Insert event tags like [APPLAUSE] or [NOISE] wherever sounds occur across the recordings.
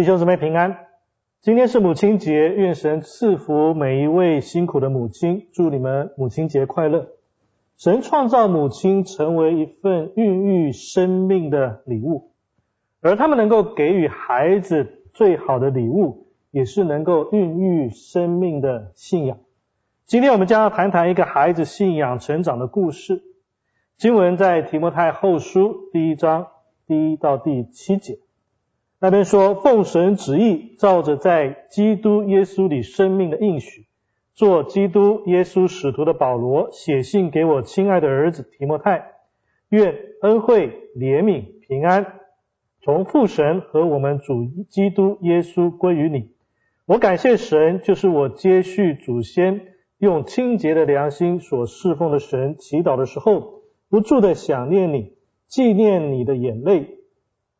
弟兄姊妹平安，今天是母亲节，愿神赐福每一位辛苦的母亲，祝你们母亲节快乐。神创造母亲成为一份孕育生命的礼物，而他们能够给予孩子最好的礼物，也是能够孕育生命的信仰。今天我们将要谈谈一个孩子信仰成长的故事。经文在提摩太后书第一章第一到第七节。那边说，奉神旨意，照着在基督耶稣里生命的应许，做基督耶稣使徒的保罗，写信给我亲爱的儿子提摩太，愿恩惠、怜悯、平安，从父神和我们主基督耶稣归于你。我感谢神，就是我接续祖先用清洁的良心所侍奉的神，祈祷的时候，不住的想念你，纪念你的眼泪。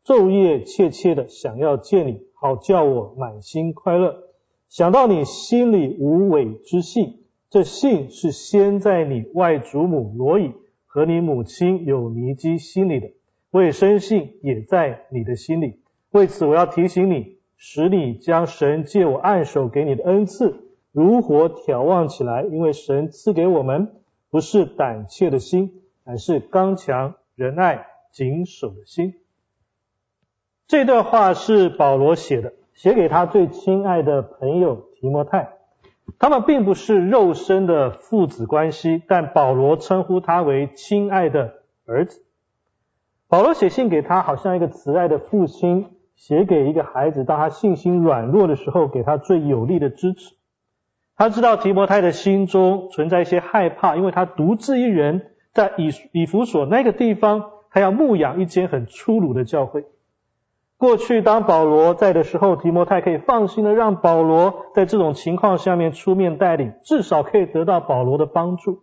昼夜切切的想要见你，好叫我满心快乐。想到你心里无伪之信，这信是先在你外祖母罗以和你母亲有尼基心里的，我也深信也在你的心里。为此，我要提醒你，使你将神借我按手给你的恩赐如火眺望起来，因为神赐给我们不是胆怯的心，乃是刚强仁爱谨守的心。这段话是保罗写的，写给他最亲爱的朋友提摩太。他们并不是肉身的父子关系，但保罗称呼他为亲爱的儿子。保罗写信给他，好像一个慈爱的父亲写给一个孩子，当他信心软弱的时候，给他最有力的支持。他知道提摩太的心中存在一些害怕，因为他独自一人在以以弗所那个地方，他要牧养一间很粗鲁的教会。过去当保罗在的时候，提摩太可以放心的让保罗在这种情况下面出面带领，至少可以得到保罗的帮助。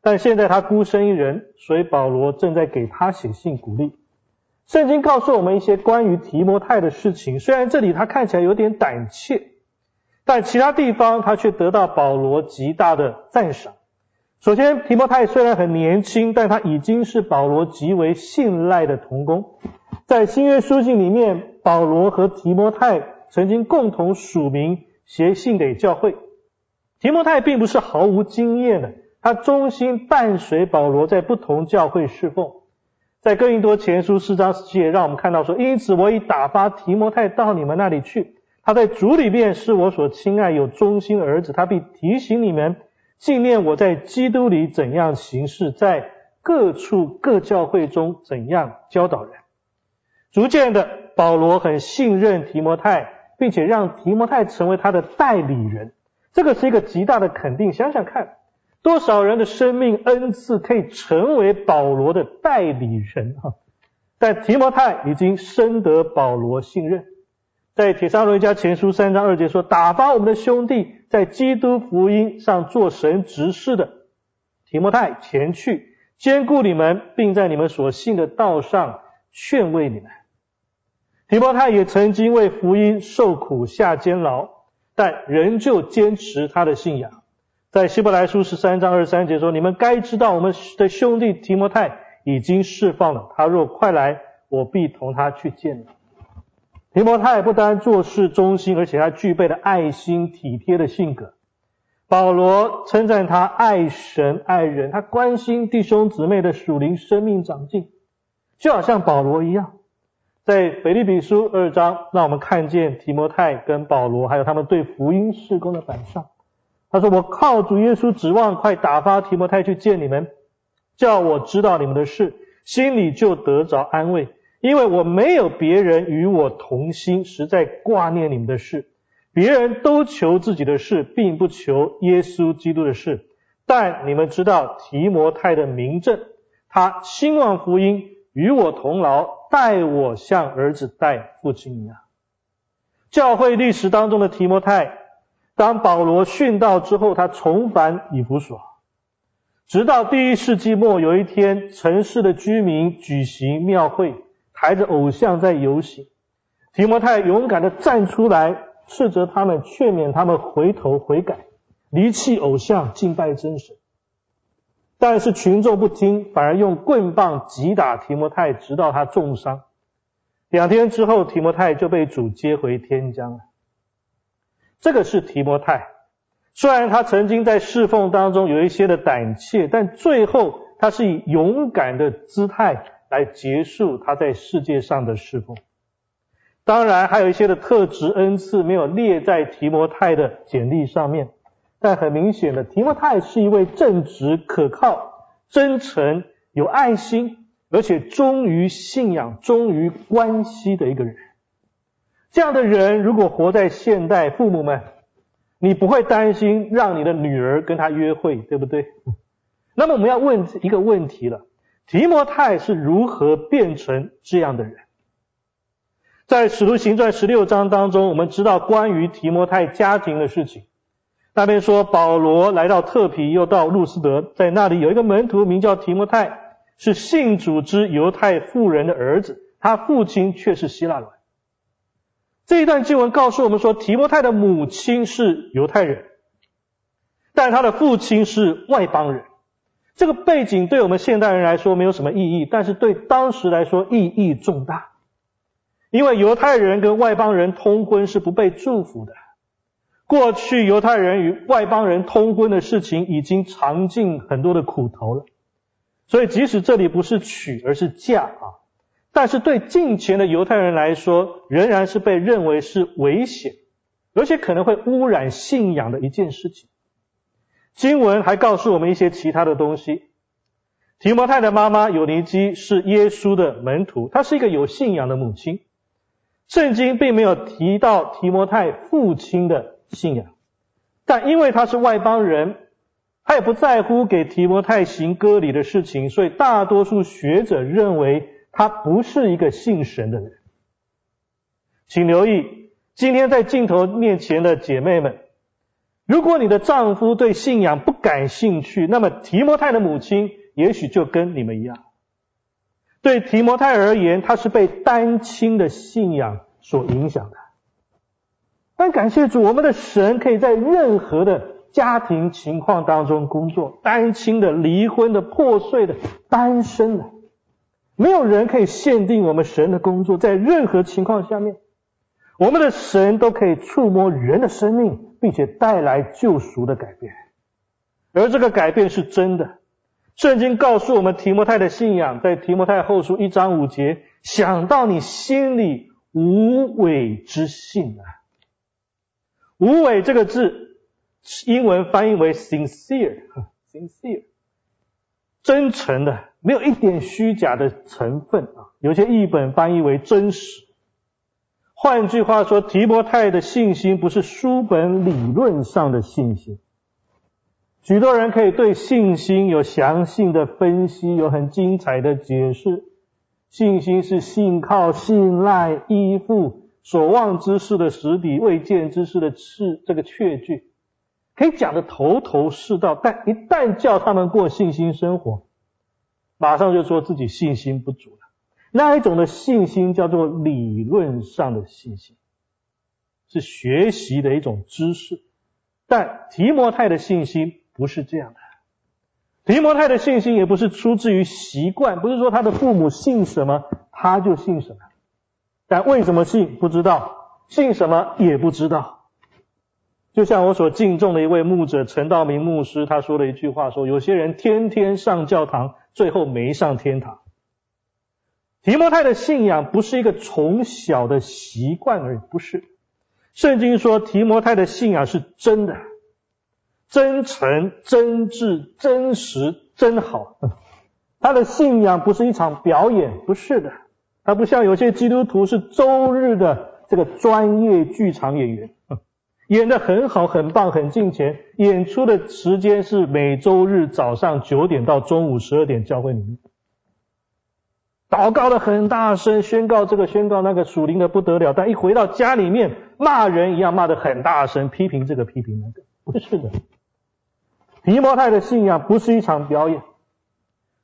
但现在他孤身一人，所以保罗正在给他写信鼓励。圣经告诉我们一些关于提摩太的事情，虽然这里他看起来有点胆怯，但其他地方他却得到保罗极大的赞赏。首先，提摩太虽然很年轻，但他已经是保罗极为信赖的同工。在新约书信里面，保罗和提摩太曾经共同署名写信给教会。提摩太并不是毫无经验的，他忠心伴随保罗在不同教会侍奉。在哥林多前书四章十七节，让我们看到说：“因此我已打发提摩太到你们那里去，他在主里面是我所亲爱有忠心儿子，他必提醒你们纪念我在基督里怎样行事，在各处各教会中怎样教导人。”逐渐的，保罗很信任提摩太，并且让提摩太成为他的代理人。这个是一个极大的肯定。想想看，多少人的生命恩赐可以成为保罗的代理人啊？但提摩太已经深得保罗信任。在铁沙罗家前书三章二节说：“打发我们的兄弟在基督福音上做神执事的提摩太前去，兼顾你们，并在你们所信的道上劝慰你们。”提摩太也曾经为福音受苦下监牢，但仍旧坚持他的信仰。在希伯来书十三章二十三节说：“你们该知道，我们的兄弟提摩太已经释放了。他若快来，我必同他去见你。”提摩太不单做事忠心，而且他具备了爱心体贴的性格。保罗称赞他爱神爱人，他关心弟兄姊妹的属灵生命长进，就好像保罗一样。在腓立比书二章，让我们看见提摩太跟保罗，还有他们对福音事工的摆上。他说：“我靠主耶稣指望，快打发提摩太去见你们，叫我知道你们的事，心里就得着安慰。因为我没有别人与我同心，实在挂念你们的事。别人都求自己的事，并不求耶稣基督的事。但你们知道提摩太的名证，他兴旺福音，与我同劳。”待我像儿子待父亲一样。教会历史当中的提摩太，当保罗殉道之后，他重返以弗所，直到第一世纪末有一天，城市的居民举行庙会，抬着偶像在游行，提摩太勇敢的站出来，斥责他们，劝勉他们回头悔改，离弃偶像，敬拜真神。但是群众不听，反而用棍棒击打提摩太，直到他重伤。两天之后，提摩太就被主接回天疆了。这个是提摩太，虽然他曾经在侍奉当中有一些的胆怯，但最后他是以勇敢的姿态来结束他在世界上的侍奉。当然，还有一些的特质恩赐没有列在提摩太的简历上面，但很明显的，提摩太是一位正直、可靠、真诚、有爱心，而且忠于信仰、忠于关系的一个人。这样的人如果活在现代，父母们，你不会担心让你的女儿跟他约会，对不对？那么我们要问一个问题了：提摩太是如何变成这样的人？在使徒行传十六章当中，我们知道关于提摩太家庭的事情。那边说保罗来到特皮，又到路斯德，在那里有一个门徒名叫提摩太，是信主之犹太妇人的儿子，他父亲却是希腊人。这一段经文告诉我们说，提摩太的母亲是犹太人，但他的父亲是外邦人。这个背景对我们现代人来说没有什么意义，但是对当时来说意义重大。因为犹太人跟外邦人通婚是不被祝福的。过去犹太人与外邦人通婚的事情已经尝尽很多的苦头了，所以即使这里不是娶而是嫁啊，但是对近前的犹太人来说，仍然是被认为是危险，而且可能会污染信仰的一件事情。经文还告诉我们一些其他的东西。提摩太的妈妈有尼基是耶稣的门徒，她是一个有信仰的母亲。圣经并没有提到提摩太父亲的信仰，但因为他是外邦人，他也不在乎给提摩太行割礼的事情，所以大多数学者认为他不是一个信神的人。请留意，今天在镜头面前的姐妹们，如果你的丈夫对信仰不感兴趣，那么提摩太的母亲也许就跟你们一样。对提摩太而言，他是被单亲的信仰所影响的。但感谢主，我们的神可以在任何的家庭情况当中工作，单亲的、离婚的、破碎的、单身的，没有人可以限定我们神的工作。在任何情况下面，我们的神都可以触摸人的生命，并且带来救赎的改变，而这个改变是真的。圣经告诉我们提摩太的信仰，在提摩太后书一章五节，想到你心里无伪之信啊，无伪这个字，英文翻译为 sincere，sincere，真诚的，没有一点虚假的成分啊。有些译本翻译为真实。换句话说，提摩太的信心不是书本理论上的信心。许多人可以对信心有详细的分析，有很精彩的解释。信心是信靠、信赖、依附，所望之事的实底，未见之事的是这个确据，可以讲的头头是道。但一旦叫他们过信心生活，马上就说自己信心不足了。那一种的信心叫做理论上的信心，是学习的一种知识。但提摩太的信心。不是这样的，提摩太的信心也不是出自于习惯，不是说他的父母信什么他就信什么，但为什么信不知道，信什么也不知道。就像我所敬重的一位牧者陈道明牧师，他说了一句话，说有些人天天上教堂，最后没上天堂。提摩太的信仰不是一个从小的习惯而已，不是。圣经说提摩太的信仰是真的。真诚、真挚、真实、真好。[LAUGHS] 他的信仰不是一场表演，不是的。他不像有些基督徒是周日的这个专业剧场演员，演的很好、很棒、很尽钱。演出的时间是每周日早上九点到中午十二点，教会里面祷告的很大声，宣告这个、宣告那个，属灵的不得了。但一回到家里面，骂人一样骂的很大声，批评这个、批评那个，不是的。提摩太的信仰不是一场表演，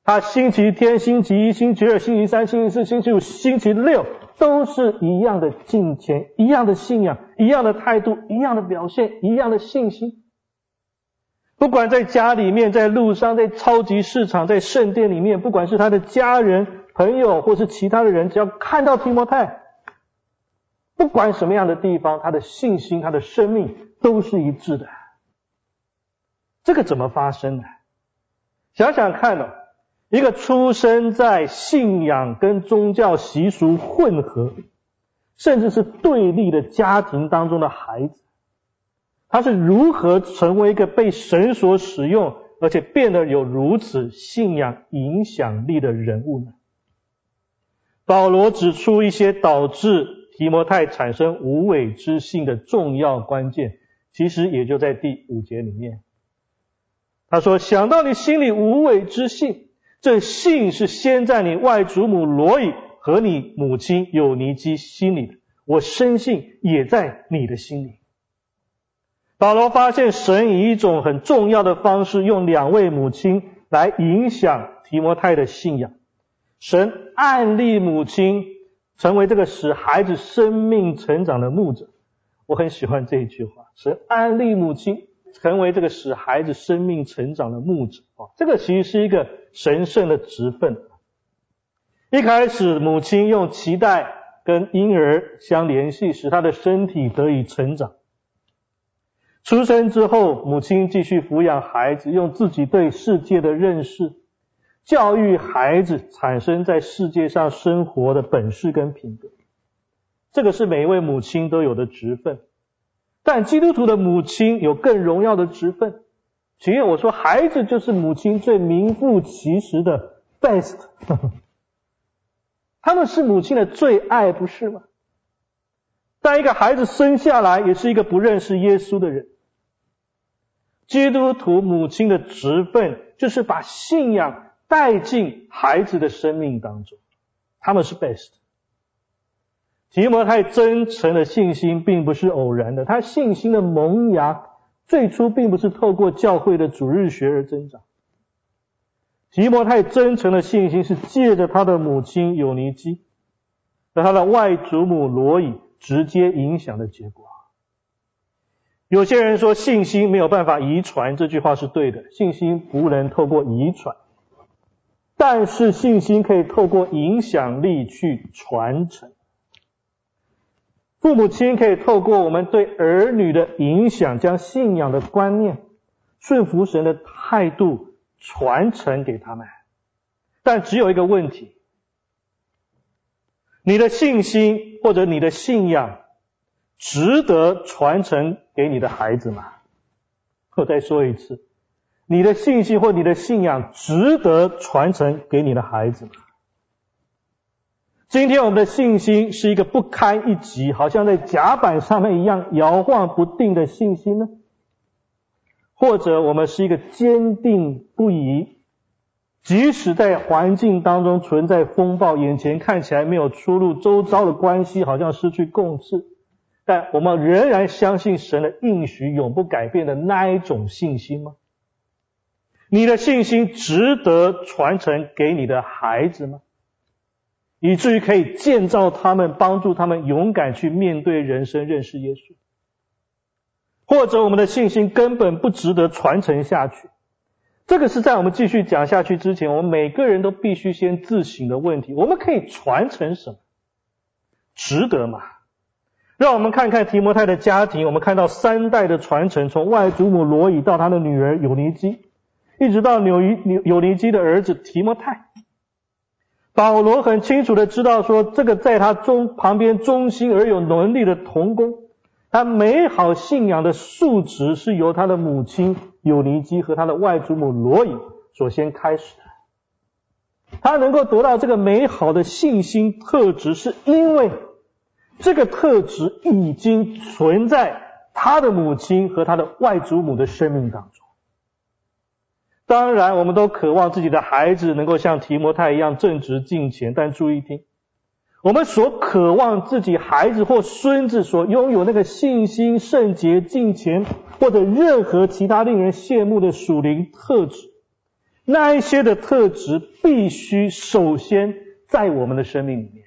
他星期天、星期一、星期二、星期三、星期四、星期五、星期六都是一样的敬虔，一样的信仰，一样的态度，一样的表现，一样的信心。不管在家里面、在路上、在超级市场、在圣殿里面，不管是他的家人、朋友或是其他的人，只要看到提摩太，不管什么样的地方，他的信心、他的生命都是一致的。这个怎么发生的？想想看哦，一个出生在信仰跟宗教习俗混合，甚至是对立的家庭当中的孩子，他是如何成为一个被神所使用，而且变得有如此信仰影响力的人物呢？保罗指出一些导致提摩太产生无伪之信的重要关键，其实也就在第五节里面。他说：“想到你心里无伪之信，这信是先在你外祖母罗以和你母亲有尼基心里的，我深信也在你的心里。”保罗发现神以一种很重要的方式，用两位母亲来影响提摩太的信仰。神暗立母亲成为这个使孩子生命成长的牧者。我很喜欢这一句话：神暗立母亲。成为这个使孩子生命成长的牧者啊，这个其实是一个神圣的职分。一开始，母亲用脐带跟婴儿相联系，使他的身体得以成长。出生之后，母亲继续抚养孩子，用自己对世界的认识，教育孩子产生在世界上生活的本事跟品格。这个是每一位母亲都有的职分。但基督徒的母亲有更荣耀的职分，请愿我说，孩子就是母亲最名副其实的 best，[LAUGHS] 他们是母亲的最爱，不是吗？但一个孩子生下来，也是一个不认识耶稣的人。基督徒母亲的职分就是把信仰带进孩子的生命当中，他们是 best。提摩太真诚的信心并不是偶然的，他信心的萌芽最初并不是透过教会的主日学而增长。提摩太真诚的信心是借着他的母亲有尼基和他的外祖母罗伊直接影响的结果。有些人说信心没有办法遗传，这句话是对的，信心不能透过遗传，但是信心可以透过影响力去传承。父母亲可以透过我们对儿女的影响，将信仰的观念、顺服神的态度传承给他们。但只有一个问题：你的信心或者你的信仰值得传承给你的孩子吗？我再说一次，你的信心或你的信仰值得传承给你的孩子吗？今天我们的信心是一个不堪一击，好像在甲板上面一样摇晃不定的信心呢？或者我们是一个坚定不移，即使在环境当中存在风暴，眼前看起来没有出路，周遭的关系好像失去共治，但我们仍然相信神的应许永不改变的那一种信心吗？你的信心值得传承给你的孩子吗？以至于可以建造他们，帮助他们勇敢去面对人生，认识耶稣。或者我们的信心根本不值得传承下去。这个是在我们继续讲下去之前，我们每个人都必须先自省的问题。我们可以传承什么？值得吗？让我们看看提摩太的家庭，我们看到三代的传承，从外祖母罗以到他的女儿有尼基，一直到纽伊纽有尼基的儿子提摩太。保罗很清楚的知道，说这个在他中旁边忠心而有能力的童工，他美好信仰的素质是由他的母亲有尼基和他的外祖母罗伊所先开始的。他能够得到这个美好的信心特质，是因为这个特质已经存在他的母亲和他的外祖母的生命当中。当然，我们都渴望自己的孩子能够像提摩太一样正直敬虔。但注意听，我们所渴望自己孩子或孙子所拥有那个信心、圣洁、敬虔，或者任何其他令人羡慕的属灵特质，那一些的特质必须首先在我们的生命里面，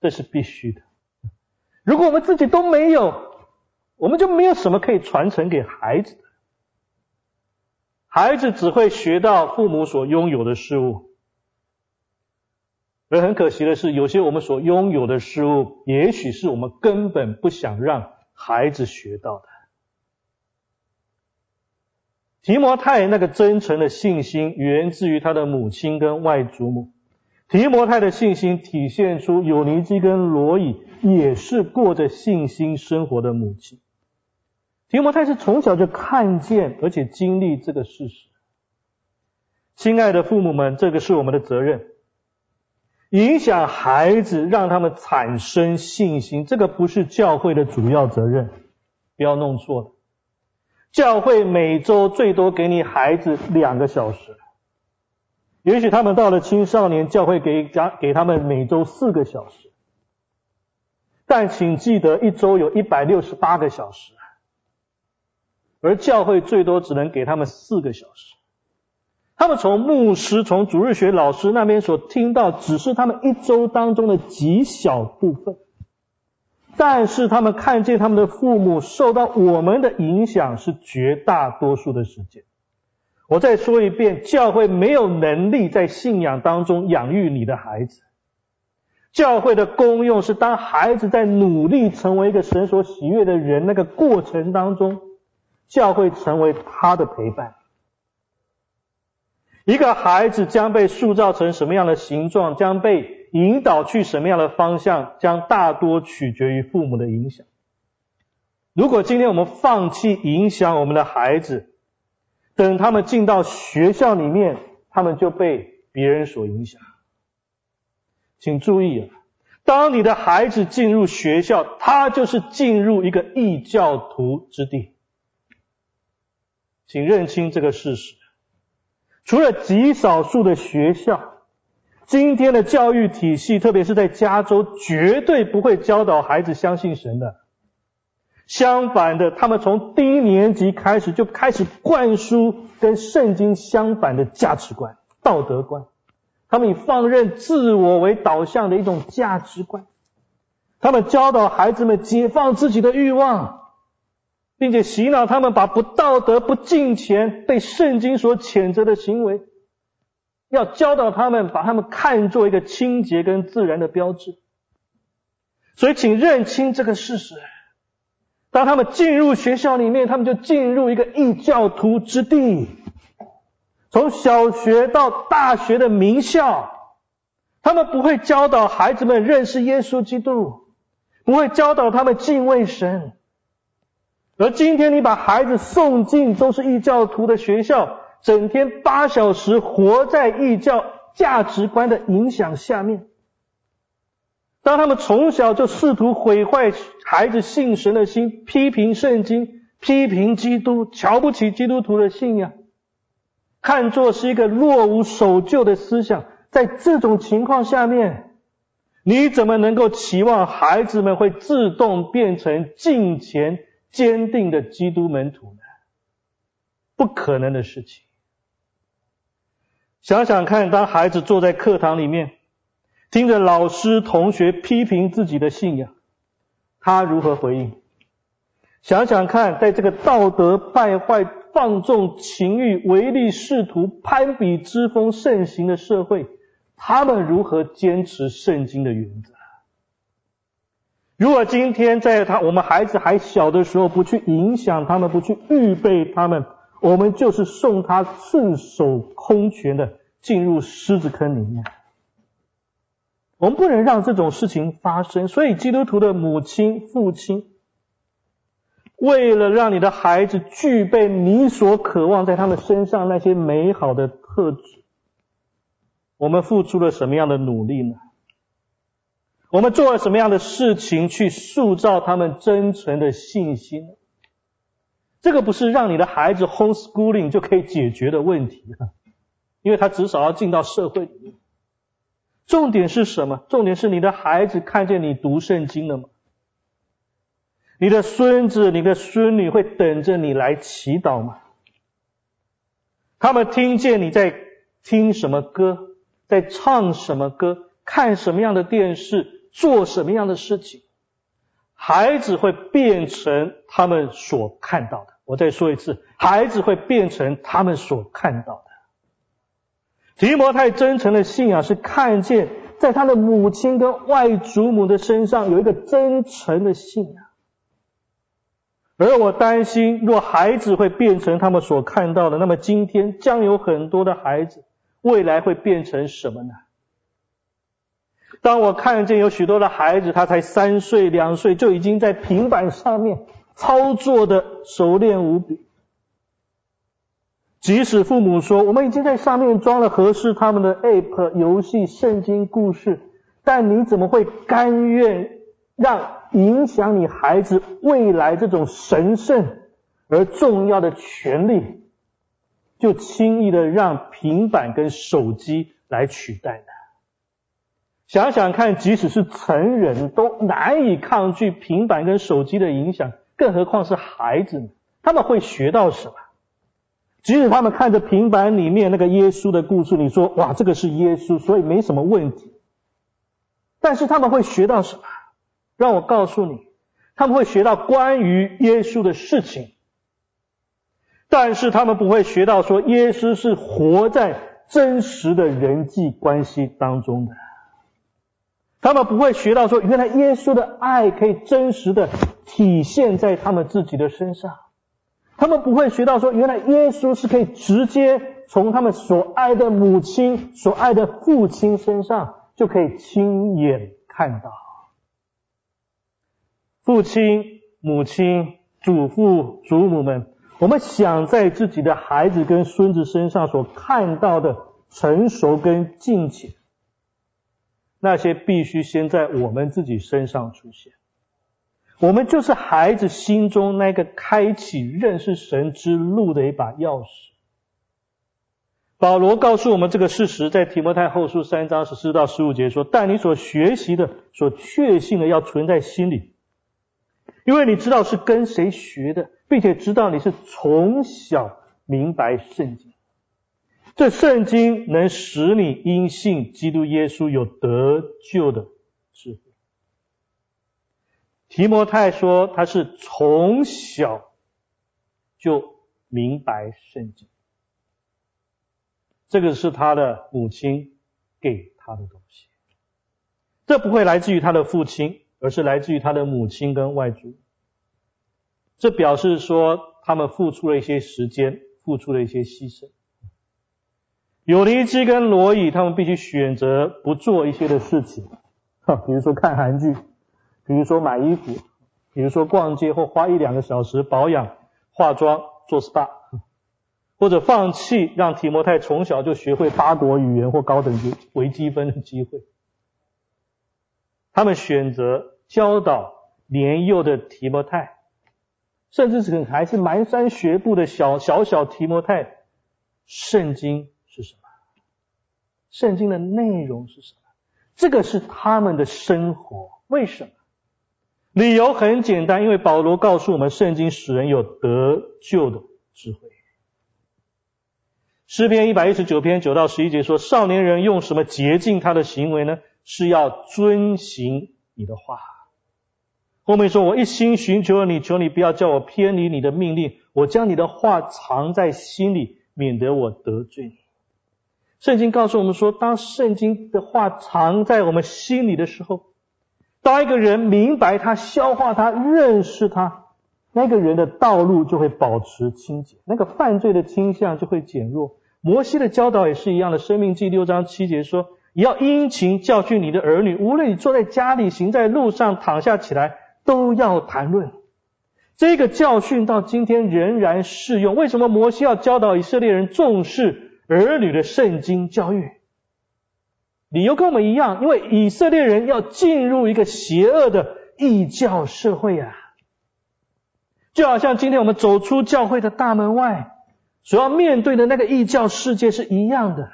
这是必须的。如果我们自己都没有，我们就没有什么可以传承给孩子。孩子只会学到父母所拥有的事物，而很可惜的是，有些我们所拥有的事物，也许是我们根本不想让孩子学到的。提摩太那个真诚的信心，源自于他的母亲跟外祖母。提摩太的信心体现出有尼基跟罗伊也是过着信心生活的母亲。提摩太是从小就看见而且经历这个事实。亲爱的父母们，这个是我们的责任。影响孩子，让他们产生信心，这个不是教会的主要责任，不要弄错了。教会每周最多给你孩子两个小时，也许他们到了青少年，教会给家给他们每周四个小时，但请记得一周有一百六十八个小时，而教会最多只能给他们四个小时。他们从牧师、从主日学老师那边所听到，只是他们一周当中的极小部分。但是他们看见他们的父母受到我们的影响，是绝大多数的时间。我再说一遍，教会没有能力在信仰当中养育你的孩子。教会的功用是，当孩子在努力成为一个神所喜悦的人那个过程当中，教会成为他的陪伴。一个孩子将被塑造成什么样的形状，将被引导去什么样的方向，将大多取决于父母的影响。如果今天我们放弃影响我们的孩子，等他们进到学校里面，他们就被别人所影响。请注意啊，当你的孩子进入学校，他就是进入一个异教徒之地。请认清这个事实。除了极少数的学校，今天的教育体系，特别是在加州，绝对不会教导孩子相信神的。相反的，他们从低年级开始就开始灌输跟圣经相反的价值观、道德观。他们以放任自我为导向的一种价值观。他们教导孩子们解放自己的欲望。并且洗脑他们，把不道德、不敬钱、被圣经所谴责的行为，要教导他们，把他们看作一个清洁跟自然的标志。所以，请认清这个事实：当他们进入学校里面，他们就进入一个异教徒之地。从小学到大学的名校，他们不会教导孩子们认识耶稣基督，不会教导他们敬畏神。而今天你把孩子送进都是异教徒的学校，整天八小时活在异教价值观的影响下面。当他们从小就试图毁坏孩子信神的心，批评圣经，批评基督，瞧不起基督徒的信仰，看作是一个落无守旧的思想，在这种情况下面，你怎么能够期望孩子们会自动变成敬虔？坚定的基督门徒呢？不可能的事情。想想看，当孩子坐在课堂里面，听着老师、同学批评自己的信仰，他如何回应？想想看，在这个道德败坏、放纵情欲、唯利是图、攀比之风盛行的社会，他们如何坚持圣经的原则？如果今天在他我们孩子还小的时候，不去影响他们，不去预备他们，我们就是送他赤手空拳的进入狮子坑里面。我们不能让这种事情发生。所以，基督徒的母亲、父亲，为了让你的孩子具备你所渴望在他们身上那些美好的特质，我们付出了什么样的努力呢？我们做了什么样的事情去塑造他们真诚的信心？这个不是让你的孩子 homeschooling 就可以解决的问题，因为他至少要进到社会。重点是什么？重点是你的孩子看见你读圣经了吗？你的孙子、你的孙女会等着你来祈祷吗？他们听见你在听什么歌，在唱什么歌，看什么样的电视？做什么样的事情，孩子会变成他们所看到的。我再说一次，孩子会变成他们所看到的。提摩太真诚的信仰是看见在他的母亲跟外祖母的身上有一个真诚的信仰。而我担心，若孩子会变成他们所看到的，那么今天将有很多的孩子，未来会变成什么呢？当我看见有许多的孩子，他才三岁、两岁，就已经在平板上面操作的熟练无比。即使父母说我们已经在上面装了合适他们的 App 游戏、圣经故事，但你怎么会甘愿让？影响你孩子未来这种神圣而重要的权利，就轻易的让平板跟手机来取代呢？想想看，即使是成人都难以抗拒平板跟手机的影响，更何况是孩子呢？他们会学到什么？即使他们看着平板里面那个耶稣的故事，你说哇，这个是耶稣，所以没什么问题。但是他们会学到什么？让我告诉你，他们会学到关于耶稣的事情，但是他们不会学到说耶稣是活在真实的人际关系当中的。他们不会学到说，原来耶稣的爱可以真实的体现在他们自己的身上。他们不会学到说，原来耶稣是可以直接从他们所爱的母亲、所爱的父亲身上就可以亲眼看到。父亲、母亲、祖父、祖母们，我们想在自己的孩子跟孙子身上所看到的成熟跟敬虔，那些必须先在我们自己身上出现。我们就是孩子心中那个开启认识神之路的一把钥匙。保罗告诉我们这个事实，在提摩太后书三章十四到十五节说：“但你所学习的、所确信的，要存在心里。”因为你知道是跟谁学的，并且知道你是从小明白圣经，这圣经能使你因信基督耶稣有得救的智慧。提摩太说他是从小就明白圣经，这个是他的母亲给他的东西，这不会来自于他的父亲。而是来自于他的母亲跟外祖，这表示说他们付出了一些时间，付出了一些牺牲。有尼基跟罗伊他们必须选择不做一些的事情，哈，比如说看韩剧，比如说买衣服，比如说逛街或花一两个小时保养、化妆、做 SPA，或者放弃让提摩太从小就学会八国语言或高等级微积分的机会。他们选择教导年幼的提摩太，甚至是还是蹒跚学步的小小小提摩太，圣经是什么？圣经的内容是什么？这个是他们的生活。为什么？理由很简单，因为保罗告诉我们，圣经使人有得救的智慧。诗篇一百一十九篇九到十一节说：少年人用什么洁净他的行为呢？是要遵行你的话。后面说：“我一心寻求你，求你不要叫我偏离你的命令。我将你的话藏在心里，免得我得罪你。”圣经告诉我们说，当圣经的话藏在我们心里的时候，当一个人明白他、消化他、认识他，那个人的道路就会保持清洁，那个犯罪的倾向就会减弱。摩西的教导也是一样的，《生命记》六章七节说。你要殷勤教训你的儿女，无论你坐在家里、行在路上、躺下起来，都要谈论。这个教训到今天仍然适用。为什么摩西要教导以色列人重视儿女的圣经教育？理由跟我们一样，因为以色列人要进入一个邪恶的异教社会啊，就好像今天我们走出教会的大门外，所要面对的那个异教世界是一样的。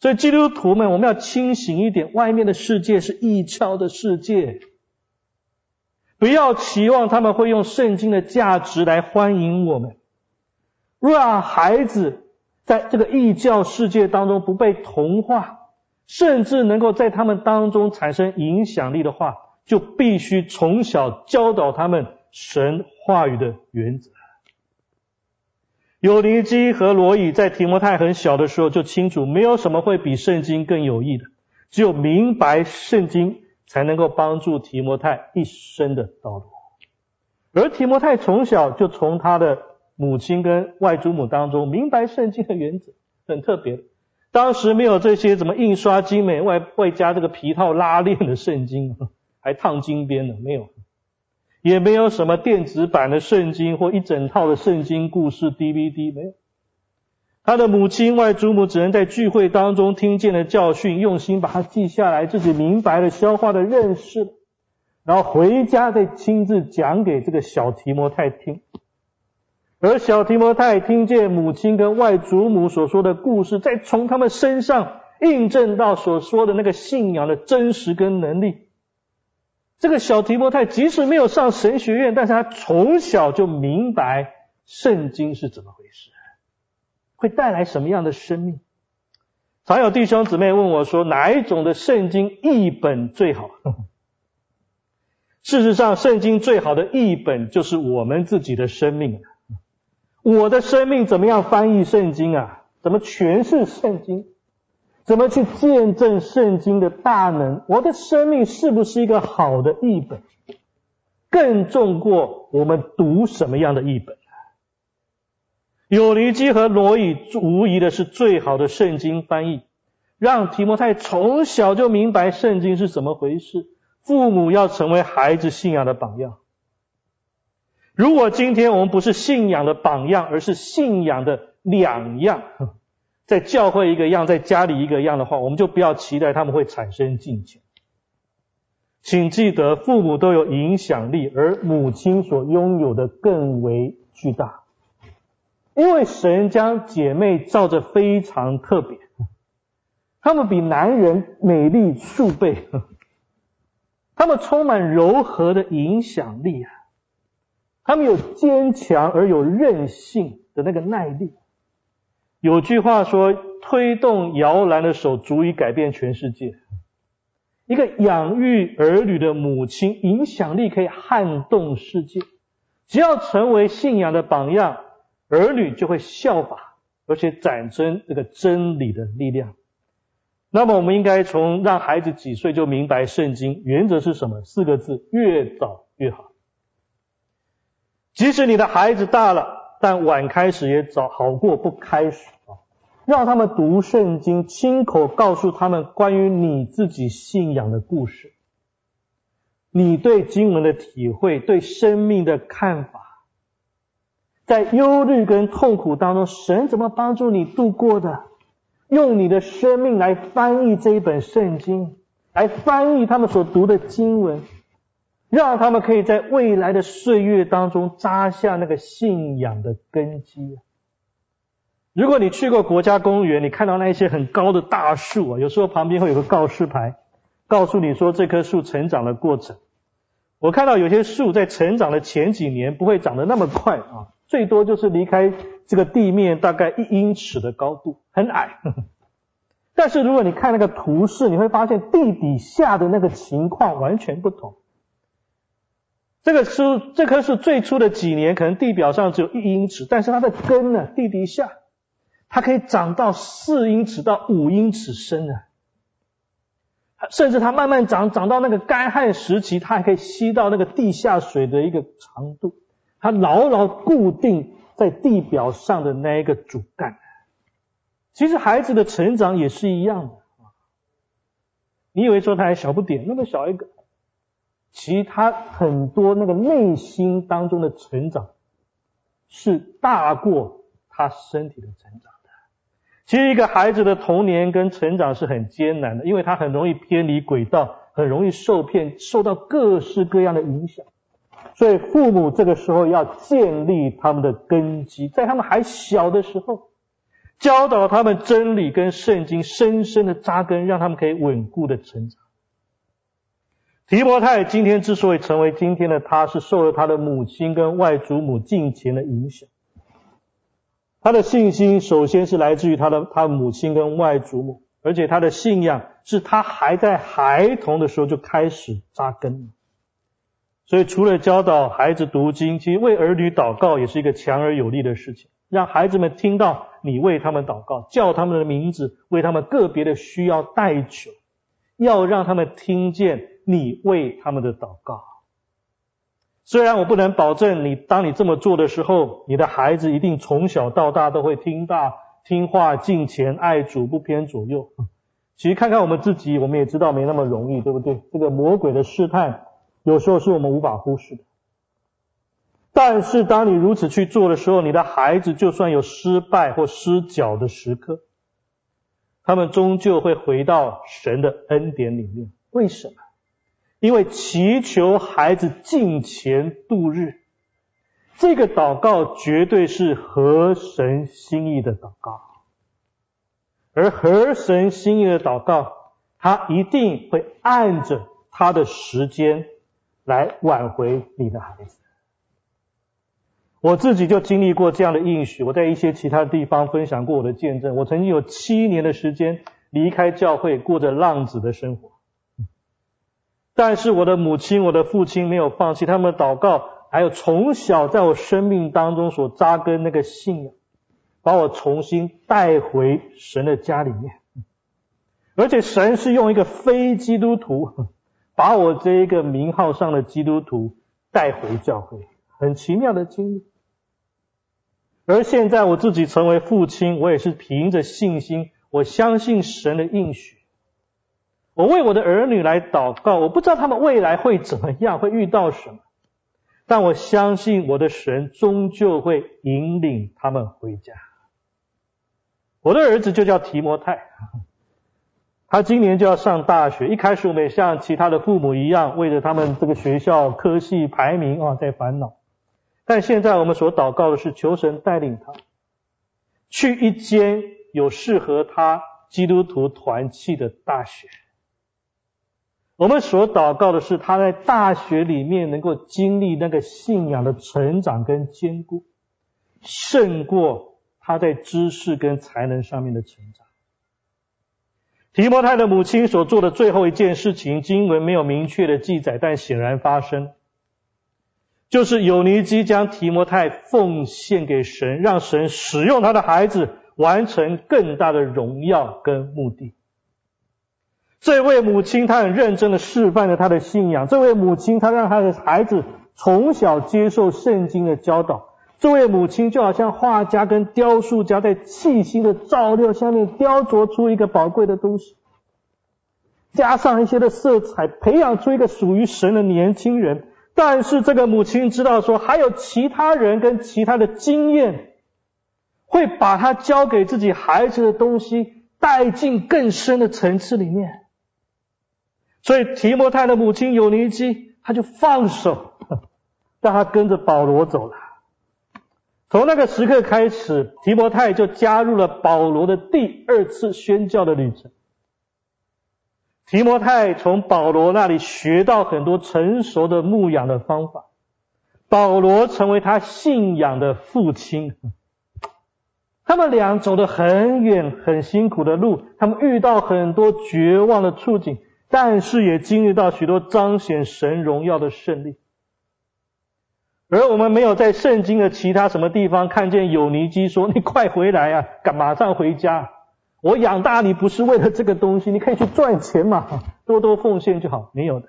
所以基督徒们，我们要清醒一点。外面的世界是异教的世界，不要期望他们会用圣经的价值来欢迎我们。若让孩子在这个异教世界当中不被同化，甚至能够在他们当中产生影响力的话，就必须从小教导他们神话语的原则。有尼基和罗伊在提摩太很小的时候就清楚，没有什么会比圣经更有益的。只有明白圣经，才能够帮助提摩太一生的道路。而提摩太从小就从他的母亲跟外祖母当中明白圣经的原则，很特别。当时没有这些怎么印刷精美外外加这个皮套拉链的圣经，还烫金边的没有，也没有什么电子版的圣经或一整套的圣经故事 DVD 没有。他的母亲外祖母只能在聚会当中听见了教训，用心把它记下来，自己明白了、消化的认识，然后回家再亲自讲给这个小提摩太听。而小提摩太听见母亲跟外祖母所说的故事，再从他们身上印证到所说的那个信仰的真实跟能力。这个小提摩太即使没有上神学院，但是他从小就明白圣经是怎么回事，会带来什么样的生命。常有弟兄姊妹问我说，哪一种的圣经译本最好？[LAUGHS] 事实上，圣经最好的译本就是我们自己的生命。我的生命怎么样翻译圣经啊？怎么诠释圣经？怎么去见证圣经的大能？我的生命是不是一个好的译本？更重过我们读什么样的译本？有尼基和罗伊无疑的是最好的圣经翻译，让提摩太从小就明白圣经是怎么回事。父母要成为孩子信仰的榜样。如果今天我们不是信仰的榜样，而是信仰的两样，[LAUGHS] 在教会一个样，在家里一个样的话，我们就不要期待他们会产生进前。请记得，父母都有影响力，而母亲所拥有的更为巨大。因为神将姐妹造着非常特别，她们比男人美丽数倍，[LAUGHS] 她们充满柔和的影响力啊。他们有坚强而有韧性的那个耐力。有句话说：“推动摇篮的手足以改变全世界。”一个养育儿女的母亲，影响力可以撼动世界。只要成为信仰的榜样，儿女就会效法，而且展现这个真理的力量。那么，我们应该从让孩子几岁就明白圣经，原则是什么？四个字：越早越好。即使你的孩子大了，但晚开始也早好过不开始啊！让他们读圣经，亲口告诉他们关于你自己信仰的故事，你对经文的体会，对生命的看法，在忧虑跟痛苦当中，神怎么帮助你度过的？用你的生命来翻译这一本圣经，来翻译他们所读的经文。让他们可以在未来的岁月当中扎下那个信仰的根基。如果你去过国家公园，你看到那一些很高的大树啊，有时候旁边会有个告示牌，告诉你说这棵树成长的过程。我看到有些树在成长的前几年不会长得那么快啊，最多就是离开这个地面大概一英尺的高度，很矮。[LAUGHS] 但是如果你看那个图示，你会发现地底下的那个情况完全不同。这个树，这棵树最初的几年可能地表上只有一英尺，但是它的根呢，地底下，它可以长到四英尺到五英尺深啊。甚至它慢慢长，长到那个干旱时期，它还可以吸到那个地下水的一个长度，它牢牢固定在地表上的那一个主干。其实孩子的成长也是一样的啊。你以为说他还小不点，那么小一个。其他很多那个内心当中的成长，是大过他身体的成长的。其实一个孩子的童年跟成长是很艰难的，因为他很容易偏离轨道，很容易受骗，受到各式各样的影响。所以父母这个时候要建立他们的根基，在他们还小的时候，教导他们真理跟圣经深深的扎根，让他们可以稳固的成长。提摩太今天之所以成为今天的他，是受了他的母亲跟外祖母近前的影响。他的信心首先是来自于他的他母亲跟外祖母，而且他的信仰是他还在孩童的时候就开始扎根。所以除了教导孩子读经，其实为儿女祷告也是一个强而有力的事情，让孩子们听到你为他们祷告，叫他们的名字，为他们个别的需要代求。要让他们听见你为他们的祷告。虽然我不能保证你，当你这么做的时候，你的孩子一定从小到大都会听大 [LAUGHS] 听话、敬虔、爱主、不偏左右。[LAUGHS] 其实看看我们自己，我们也知道没那么容易，对不对？这个魔鬼的试探，有时候是我们无法忽视的。但是当你如此去做的时候，你的孩子就算有失败或失脚的时刻，他们终究会回到神的恩典里面。为什么？因为祈求孩子进前度日，这个祷告绝对是合神心意的祷告，而合神心意的祷告，他一定会按着他的时间来挽回你的孩子。我自己就经历过这样的应许，我在一些其他地方分享过我的见证。我曾经有七年的时间离开教会，过着浪子的生活。但是我的母亲、我的父亲没有放弃他们的祷告，还有从小在我生命当中所扎根那个信仰，把我重新带回神的家里面。而且神是用一个非基督徒，把我这一个名号上的基督徒带回教会，很奇妙的经历。而现在我自己成为父亲，我也是凭着信心，我相信神的应许。我为我的儿女来祷告，我不知道他们未来会怎么样，会遇到什么，但我相信我的神终究会引领他们回家。我的儿子就叫提摩太，他今年就要上大学。一开始我们也像其他的父母一样，为着他们这个学校科系排名啊在烦恼，但现在我们所祷告的是求神带领他去一间有适合他基督徒团契的大学。我们所祷告的是，他在大学里面能够经历那个信仰的成长跟坚固，胜过他在知识跟才能上面的成长。提摩太的母亲所做的最后一件事情，经文没有明确的记载，但显然发生，就是有尼基将提摩太奉献给神，让神使用他的孩子，完成更大的荣耀跟目的。这位母亲，她很认真的示范了她的信仰。这位母亲，她让她的孩子从小接受圣经的教导。这位母亲就好像画家跟雕塑家在细心的照料下面雕琢出一个宝贵的东西，加上一些的色彩，培养出一个属于神的年轻人。但是这个母亲知道说，还有其他人跟其他的经验，会把他交给自己孩子的东西带进更深的层次里面。所以提摩太的母亲有尼基，他就放手，[LAUGHS] 让他跟着保罗走了。从那个时刻开始，提摩太就加入了保罗的第二次宣教的旅程。提摩太从保罗那里学到很多成熟的牧养的方法，保罗成为他信仰的父亲。他们俩走得很远、很辛苦的路，他们遇到很多绝望的处境。但是也经历到许多彰显神荣耀的胜利，而我们没有在圣经的其他什么地方看见有尼基说：“你快回来啊，赶马上回家！我养大你不是为了这个东西，你可以去赚钱嘛，多多奉献就好。”没有的。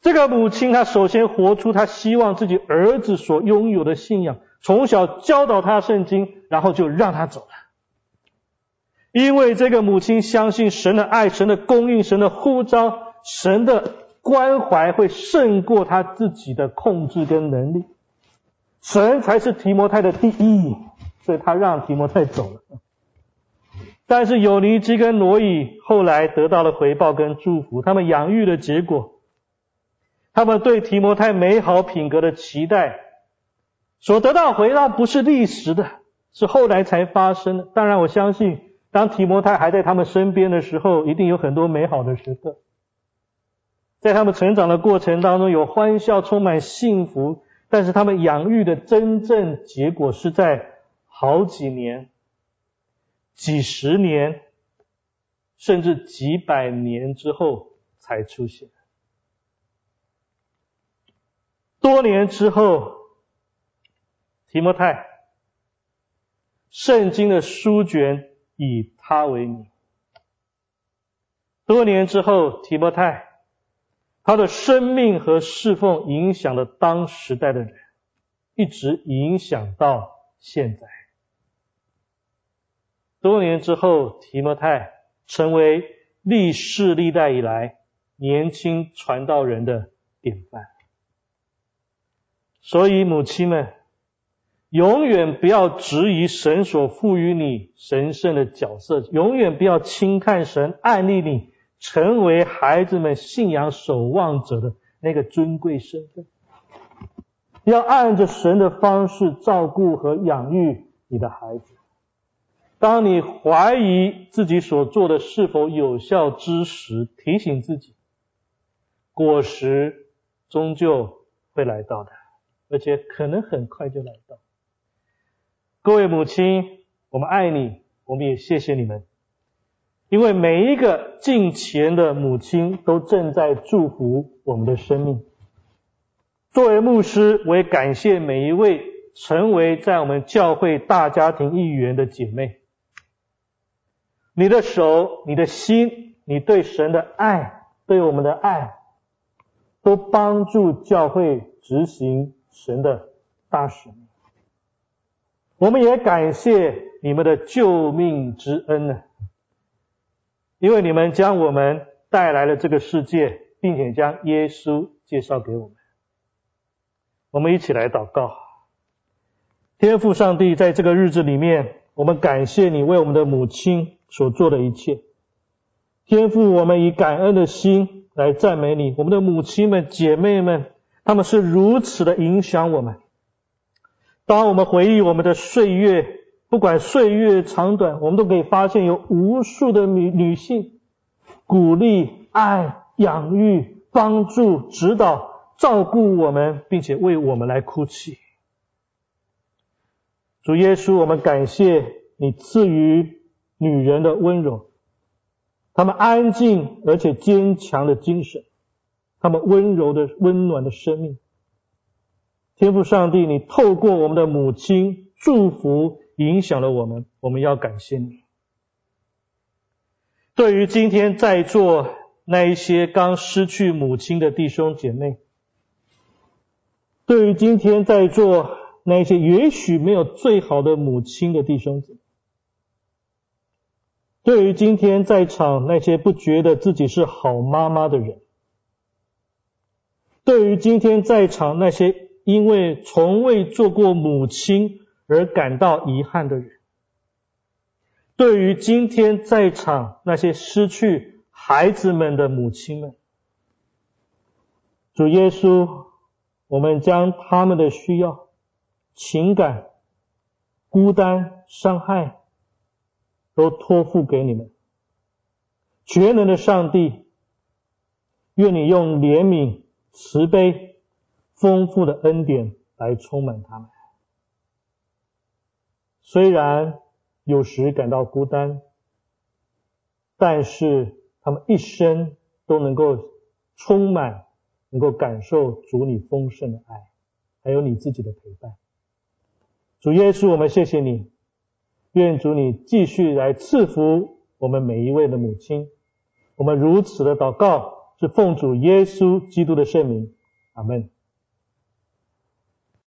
这个母亲她首先活出她希望自己儿子所拥有的信仰，从小教导他圣经，然后就让他走了。因为这个母亲相信神的爱、神的供应、神的呼召、神的关怀会胜过他自己的控制跟能力，神才是提摩太的第一，所以他让提摩太走了。但是有尼基跟罗伊后来得到了回报跟祝福，他们养育的结果，他们对提摩太美好品格的期待所得到回报，不是历史的，是后来才发生的。当然，我相信。当提摩太还在他们身边的时候，一定有很多美好的时刻。在他们成长的过程当中，有欢笑，充满幸福。但是他们养育的真正结果，是在好几年、几十年，甚至几百年之后才出现。多年之后，提摩太，圣经的书卷。以他为名，多年之后，提摩太，他的生命和侍奉影响了当时代的人，一直影响到现在。多年之后，提摩太成为历世历代以来年轻传道人的典范。所以，母亲们。永远不要质疑神所赋予你神圣的角色，永远不要轻看神爱立你成为孩子们信仰守望者的那个尊贵身份。要按着神的方式照顾和养育你的孩子。当你怀疑自己所做的是否有效之时，提醒自己，果实终究会来到的，而且可能很快就来到。各位母亲，我们爱你，我们也谢谢你们，因为每一个敬前的母亲都正在祝福我们的生命。作为牧师，我也感谢每一位成为在我们教会大家庭一员的姐妹。你的手、你的心、你对神的爱、对我们的爱，都帮助教会执行神的大使命。我们也感谢你们的救命之恩呢，因为你们将我们带来了这个世界，并且将耶稣介绍给我们。我们一起来祷告，天父上帝，在这个日子里面，我们感谢你为我们的母亲所做的一切。天父，我们以感恩的心来赞美你，我们的母亲们、姐妹们，他们是如此的影响我们。当我们回忆我们的岁月，不管岁月长短，我们都可以发现有无数的女女性鼓励、爱、养育、帮助、指导、照顾我们，并且为我们来哭泣。主耶稣，我们感谢你赐予女人的温柔，她们安静而且坚强的精神，她们温柔的温暖的生命。天父上帝，你透过我们的母亲祝福影响了我们，我们要感谢你。对于今天在座那一些刚失去母亲的弟兄姐妹，对于今天在座那些也许没有最好的母亲的弟兄姊妹，对于今天在场那些不觉得自己是好妈妈的人，对于今天在场那些。因为从未做过母亲而感到遗憾的人，对于今天在场那些失去孩子们的母亲们，主耶稣，我们将他们的需要、情感、孤单、伤害，都托付给你们。全能的上帝，愿你用怜悯、慈悲。丰富的恩典来充满他们。虽然有时感到孤单，但是他们一生都能够充满，能够感受主你丰盛的爱，还有你自己的陪伴。主耶稣，我们谢谢你，愿主你继续来赐福我们每一位的母亲。我们如此的祷告，是奉主耶稣基督的圣名，阿门。